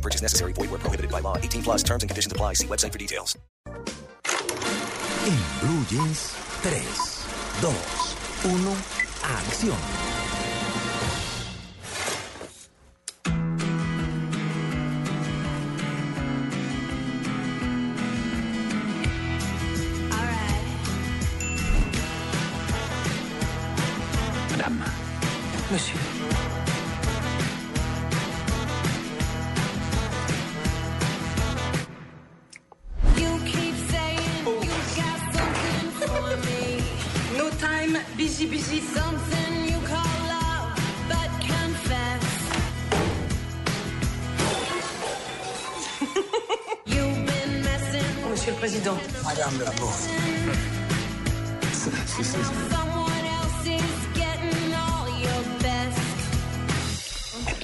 No purchase necessary. Void where prohibited by law. 18 plus terms and conditions apply. See website for details. En Blue Jeans, 3, 2, 1, acción. Madame. Monsieur. Monsieur le Président. best.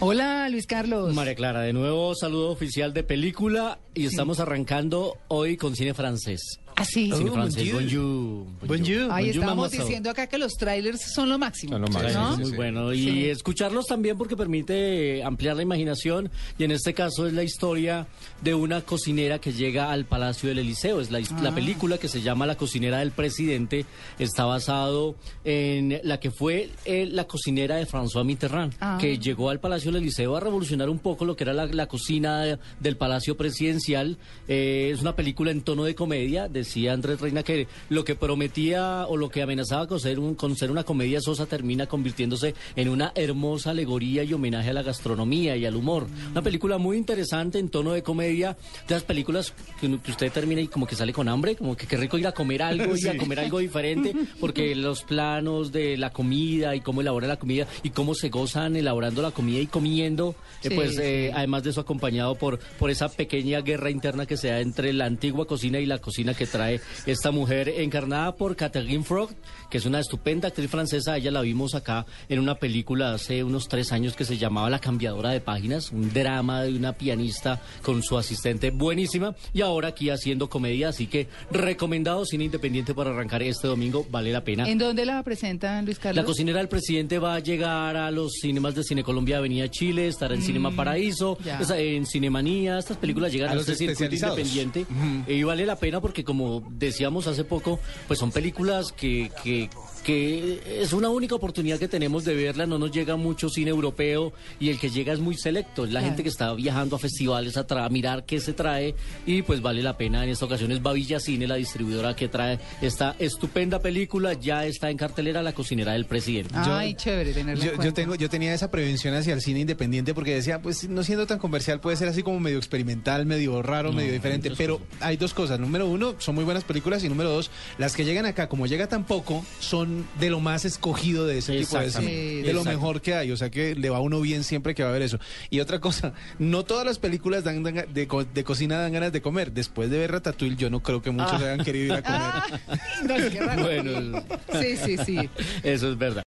Hola, Luis Carlos. María Clara, de nuevo saludo oficial de película y estamos arrancando hoy con cine francés. Ah, sí. Cine Oh, francés, bonjour. bonjour. Bonjour. Ahí Bonjour, estamos diciendo acá que los trailers son lo máximo. Sí, ¿no? es muy bueno. Y Sí. escucharlos también porque permite eh, ampliar la imaginación. Y en este caso es la historia de una cocinera que llega al Palacio del Eliseo. Es la, Ah. película que se llama La cocinera del presidente. Está basado en la que fue eh, la cocinera de François Mitterrand, Ah. que llegó al Palacio del Eliseo a revolucionar un poco lo que era la, la cocina de- del Palacio Presidencial. Eh, es una película en tono de comedia. Decía Andrés Reina que lo que prometía o lo que amenazaba con ser, un- con ser una comedia sosa termina convirtiéndose en una hermosa alegoría y homenaje a la gastronomía y al humor. Una película muy interesante en tono de comedia. De las películas que, usted termina y como que sale con hambre, como que qué rico ir a comer algo y a comer algo diferente, porque los planos de la comida y cómo elabora la comida y cómo se gozan elaborando la comida y comiendo, eh, Sí, pues sí. eh, además de eso acompañado por, por esa pequeña guerra interna que se da entre la antigua cocina y la cocina que trae esta mujer encarnada por Catherine Frog, que es una estupenda actriz francesa. Ella la vimos acá en una película hace unos tres años que se llamaba La cambiadora de páginas, un drama de una pianista con su asistente buenísima y ahora aquí haciendo comedia, así que recomendado cine independiente para arrancar este domingo, vale la pena. ¿En dónde la presentan, Luis Carlos? La cocinera del presidente va a llegar a los cinemas de Cine Colombia Avenida Chile, estará en Cinema Paraíso, ya. en Cinemanía, estas películas llegan A a, los este circuito independiente eh, y vale la pena porque como decíamos hace poco, pues son películas que, que, que es una única oportunidad que tenemos de verla, no nos llega mucho cine europeo y el que llega es muy selecto, es la Claro. gente que está viajando a festivales a, tra- a mirar qué se trae y pues vale la pena en esta ocasión es Bavilla Cine, la distribuidora que trae esta estupenda película, ya está en cartelera La cocinera del presidente. Ay, chévere tenerla en Yo, yo tengo, yo tenía esa prevención hacia el cine independiente porque decía, pues no siendo tan comercial puede ser así como medio experimental, medio raro, medio diferente. Pero cosas. hay dos cosas. Número uno, son muy buenas películas y número dos, las que llegan acá, como llega tan poco, son de lo más escogido de ese tipo de cine. De lo mejor que hay. O sea que le va a uno bien siempre que va a ver eso. Y otra cosa, no todas las películas dan, dan- de, co- de cocina dan ganas de comer. Después de ver Ratatouille, yo no creo que muchos hayan querido ir a comer. No, qué raro. Bueno, Sí, sí, sí. eso es verdad.